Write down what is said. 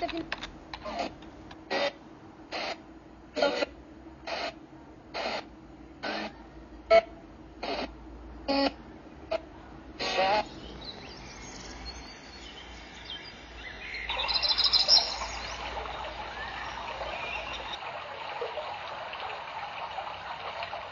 second.